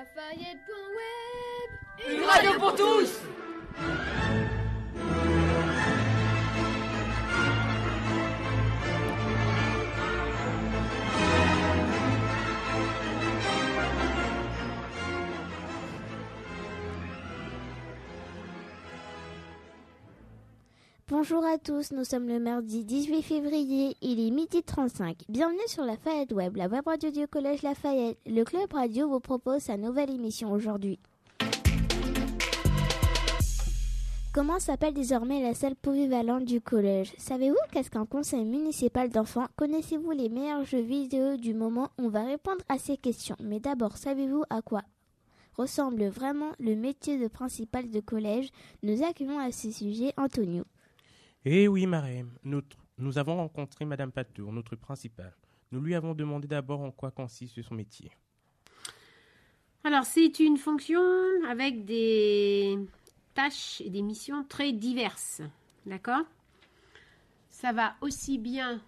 Lafayette.web Une radio pour tous Bonjour à tous, nous sommes le mardi 18 février, il est midi 35. Bienvenue sur la Lafayette Web, la web radio du Collège Lafayette. Le Club Radio vous propose sa nouvelle émission aujourd'hui. Comment s'appelle désormais la salle polyvalente du collège? Savez-vous qu'est-ce qu'un conseil municipal d'enfants? Connaissez-vous les meilleurs jeux vidéo du moment? On va répondre à ces questions. Mais d'abord, savez-vous à quoi ressemble vraiment le métier de principal de collège? Nous accueillons à ce sujet Antonio. Eh oui, Marème, nous avons rencontré Madame Patour, notre principale. Nous lui avons demandé d'abord en quoi consiste son métier. Alors, c'est une fonction avec des tâches et des missions très diverses. D'accord? Ça va aussi bien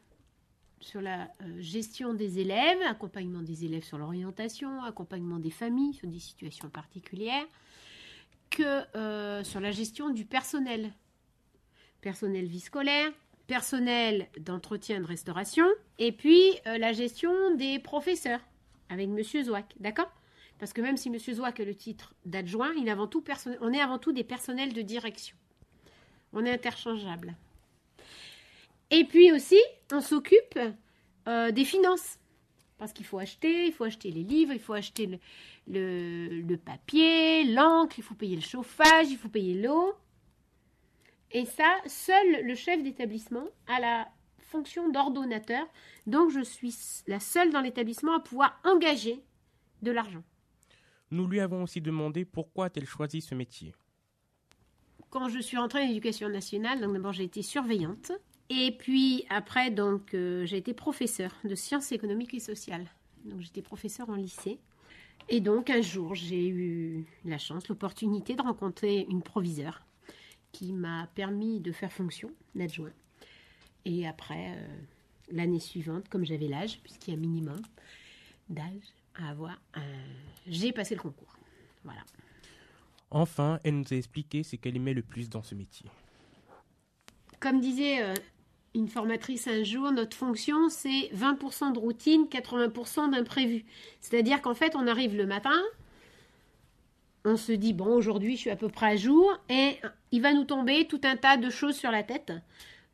sur la euh, gestion des élèves, accompagnement des élèves sur l'orientation, accompagnement des familles sur des situations particulières, que euh, sur la gestion du personnel personnel vie scolaire, personnel d'entretien de restauration, et puis euh, la gestion des professeurs avec Monsieur Zouak, d'accord? Parce que même si Monsieur Zouak a le titre d'adjoint, il avant tout on est avant tout des personnels de direction. On est interchangeable. Et puis aussi, on s'occupe euh, des finances. Parce qu'il faut acheter, il faut acheter les livres, il faut acheter le papier, l'encre, il faut payer le chauffage, il faut payer l'eau. Et ça, seul le chef d'établissement a la fonction d'ordonnateur. Donc, je suis la seule dans l'établissement à pouvoir engager de l'argent. Nous lui avons aussi demandé pourquoi a-t-elle choisi ce métier. Quand je suis rentrée en éducation nationale, donc d'abord j'ai été surveillante. Et puis après, donc euh, j'ai été professeure de sciences économiques et sociales. Donc j'étais professeure en lycée. Et donc un jour, j'ai eu la chance, l'opportunité de rencontrer une proviseure qui m'a permis de faire fonction d'adjoint. Et après, euh, l'année suivante, comme j'avais l'âge, puisqu'il y a un minimum d'âge à avoir, euh, j'ai passé le concours. Voilà. Enfin, elle nous a expliqué ce qu'elle aimait le plus dans ce métier. Comme disait euh, une formatrice un jour, notre fonction, c'est 20% de routine, 80% d'imprévu. C'est-à-dire qu'en fait, on arrive le matin, on se dit, bon, aujourd'hui, je suis à peu près à jour, et il va nous tomber tout un tas de choses sur la tête.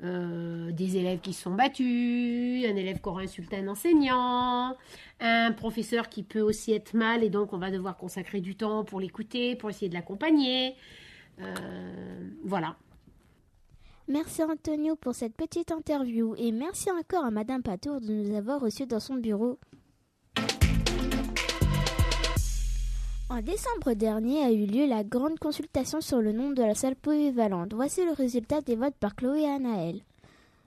Euh, des élèves qui se sont battus, un élève qui aura insulté un enseignant, un professeur qui peut aussi être mal et donc on va devoir consacrer du temps pour l'écouter, pour essayer de l'accompagner. Euh, voilà. Merci Antonio pour cette petite interview et merci encore à Madame Patour de nous avoir reçus dans son bureau. En décembre dernier a eu lieu la grande consultation sur le nom de la salle polyvalente. Voici le résultat des votes par Chloé et.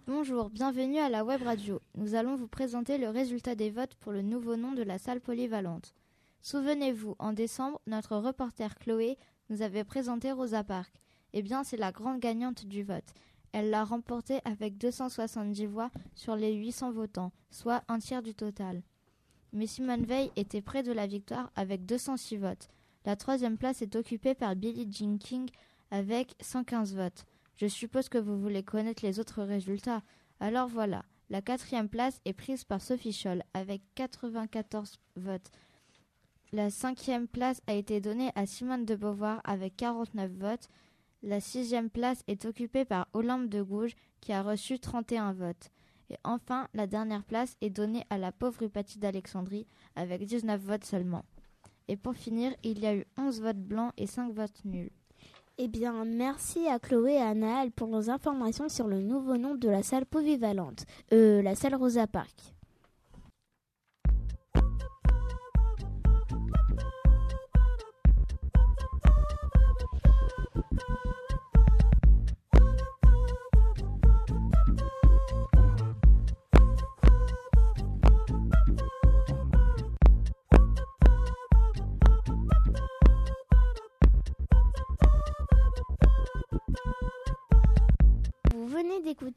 Bonjour, bienvenue à la web radio. Nous allons vous présenter le résultat des votes pour le nouveau nom de la salle polyvalente. Souvenez-vous, en décembre, notre reporter Chloé nous avait présenté Rosa Park. Eh bien, c'est la grande gagnante du vote. Elle l'a remporté avec 270 voix sur les 800 votants, soit un tiers du total mais Simone Veil était près de la victoire avec 206 votes. La troisième place est occupée par Billie Jean King avec 115 votes. Je suppose que vous voulez connaître les autres résultats. Alors voilà, la quatrième place est prise par Sophie Scholl avec 94 votes. La cinquième place a été donnée à Simone de Beauvoir avec 49 votes. La sixième place est occupée par Olympe de Gouges qui a reçu 31 votes. Et enfin, la dernière place est donnée à la pauvre Hypatie d'Alexandrie avec 19 votes seulement. Et pour finir, il y a eu 11 votes blancs et 5 votes nuls. Eh bien, merci à Chloé et à Naël pour nos informations sur le nouveau nom de la salle polyvalente, euh, la salle Rosa Park.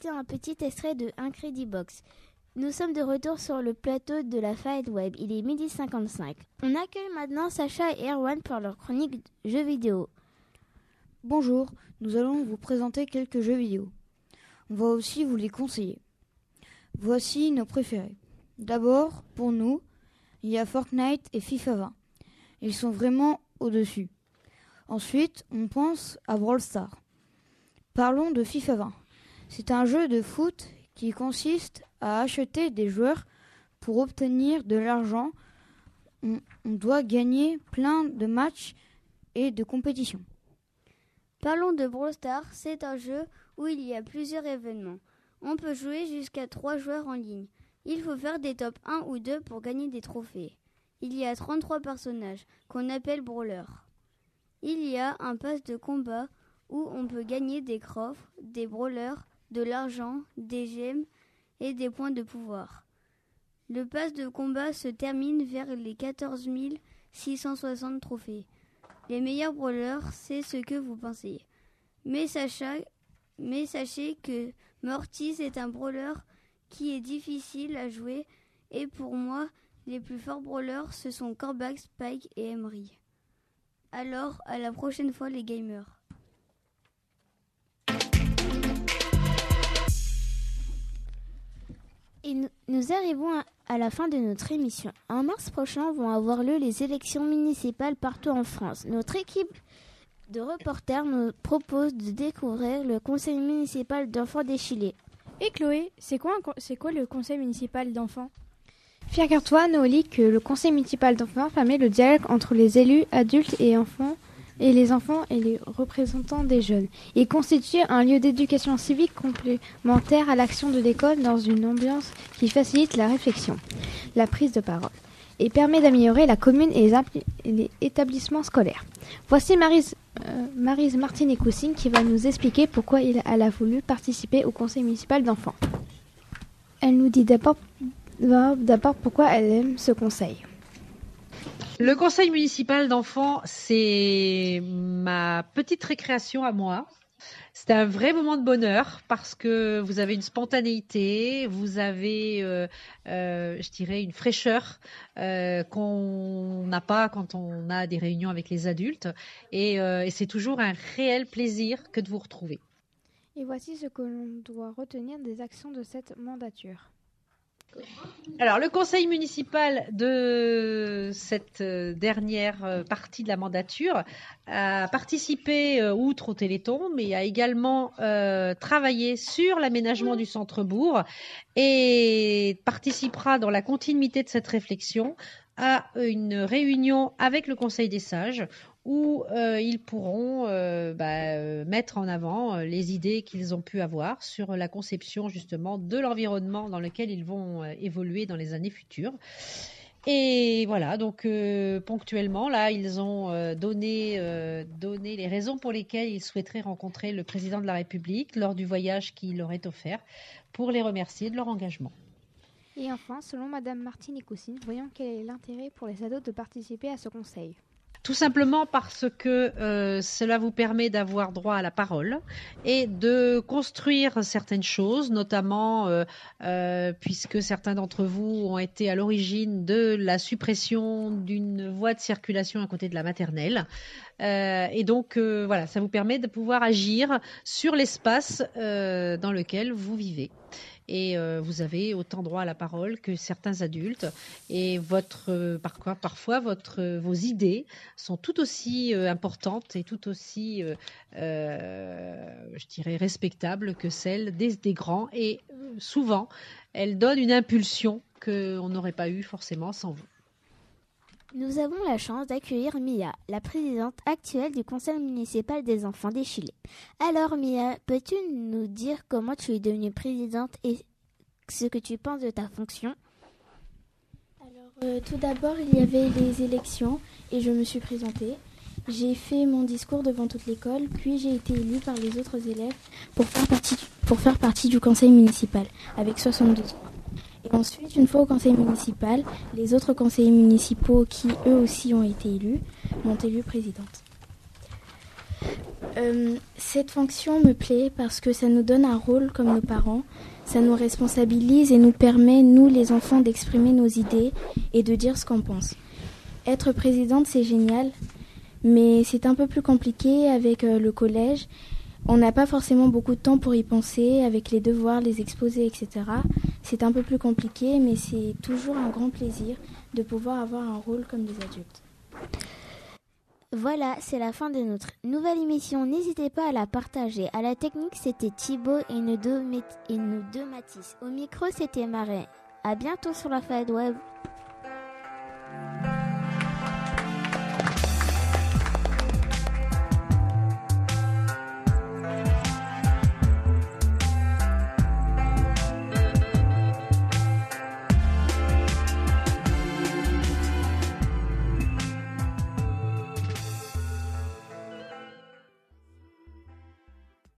Un petit extrait de Incredibox. Nous sommes de retour sur le plateau de la Fayette Web. Il est midi 55. On accueille maintenant Sacha et Erwan pour leur chronique jeux vidéo. Bonjour, nous allons vous présenter quelques jeux vidéo. On va aussi vous les conseiller. Voici nos préférés. D'abord, pour nous, il y a Fortnite et FIFA 20. Ils sont vraiment au-dessus. Ensuite, on pense à Brawl. Parlons de FIFA 20. C'est un jeu de foot qui consiste à acheter des joueurs pour obtenir de l'argent. On, doit gagner plein de matchs et de compétitions. Parlons de Brawl Stars, c'est un jeu où il y a plusieurs événements. On peut jouer jusqu'à 3 joueurs en ligne. Il faut faire des top 1 ou 2 pour gagner des trophées. Il y a 33 personnages qu'on appelle brawlers. Il y a un pass de combat où on peut gagner des coffres, des brawlers, de l'argent, des gemmes et des points de pouvoir. Le pass de combat se termine vers les 14 660 trophées. Les meilleurs brawlers, c'est ce que vous pensez. Mais, sachez, que Mortis est un brawler qui est difficile à jouer et pour moi, les plus forts brawlers, ce sont Corbac, Spike et Emery. Alors, à la prochaine fois les gamers. Et nous, nous arrivons à, à la fin de notre émission. En mars prochain vont avoir lieu les élections municipales partout en France. Notre équipe de reporters nous propose de découvrir le conseil municipal d'enfants déchilés. Et Chloé, c'est quoi, un con- c'est quoi le conseil municipal d'enfants? Figure-toi, Noélie, que le conseil municipal d'enfants permet le dialogue entre les élus, adultes et enfants, et les enfants et les représentants des jeunes. Il constitue un lieu d'éducation civique complémentaire à l'action de l'école dans une ambiance qui facilite la réflexion, la prise de parole, et permet d'améliorer la commune et les, et établissements scolaires. Voici Marise, euh, Maryse Martinet-Coussine qui va nous expliquer pourquoi elle a voulu participer au conseil municipal d'enfants. Elle nous dit d'abord pourquoi elle aime ce conseil. Le conseil municipal d'enfants, c'est ma petite récréation à moi. C'est un vrai moment de bonheur parce que vous avez une spontanéité, vous avez, euh, euh, je dirais, une fraîcheur euh, qu'on n'a pas quand on a des réunions avec les adultes. Et, et c'est toujours un réel plaisir que de vous retrouver. Et voici ce que l'on doit retenir des actions de cette mandature. Alors, le conseil municipal de cette euh, dernière euh, partie de la mandature a participé, euh, outre au Téléthon, mais a également travaillé sur l'aménagement du centre-bourg et participera dans la continuité de cette réflexion à une réunion avec le Conseil des sages où euh, ils pourront euh, bah, euh, mettre en avant les idées qu'ils ont pu avoir sur la conception justement de l'environnement dans lequel ils vont évoluer dans les années futures. Et voilà, donc ponctuellement, là, ils ont donné, donné les raisons pour lesquelles ils souhaiteraient rencontrer le président de la République lors du voyage qu'il leur est offert pour les remercier de leur engagement. Et enfin, selon Madame Martine Coussine, voyons quel est l'intérêt pour les ados de participer à ce conseil. Tout simplement parce que euh, cela vous permet d'avoir droit à la parole et de construire certaines choses, notamment euh, euh, puisque certains d'entre vous ont été à l'origine de la suppression d'une voie de circulation à côté de la maternelle. Euh, et donc euh, voilà, ça vous permet de pouvoir agir sur l'espace dans lequel vous vivez. Et euh, vous avez autant droit à la parole que certains adultes. Et votre, euh, parfois, parfois votre, euh, vos idées sont tout aussi importantes et tout aussi, je dirais, respectables que celles des, des grands. Et souvent, elles donnent une impulsion qu'on n'aurait pas eu forcément sans vous. Nous avons la chance d'accueillir Mia, la présidente actuelle du conseil municipal des enfants des Chilés. Alors Mia, peux-tu nous dire comment tu es devenue présidente et ce que tu penses de ta fonction? Alors, euh, tout d'abord, il y avait les élections et je me suis présentée. J'ai fait mon discours devant toute l'école, puis j'ai été élue par les autres élèves pour faire partie, pour faire partie du conseil municipal avec 72 voix. Ensuite, une fois au conseil municipal, les autres conseillers municipaux qui eux aussi ont été élus m'ont élue présidente. Euh, cette fonction me plaît parce que ça nous donne un rôle comme nos parents, ça nous responsabilise et nous permet, nous les enfants, d'exprimer nos idées et de dire ce qu'on pense. Être présidente, c'est génial, mais c'est un peu plus compliqué avec euh, le collège. On n'a pas forcément beaucoup de temps pour y penser, avec les devoirs, les exposés, etc. C'est un peu plus compliqué, mais c'est toujours un grand plaisir de pouvoir avoir un rôle comme des adultes. Voilà, c'est la fin de notre nouvelle émission. N'hésitez pas à la partager. À la technique, c'était Thibaut et nos deux, et. Au micro, c'était Marais. À bientôt sur la Fed Web.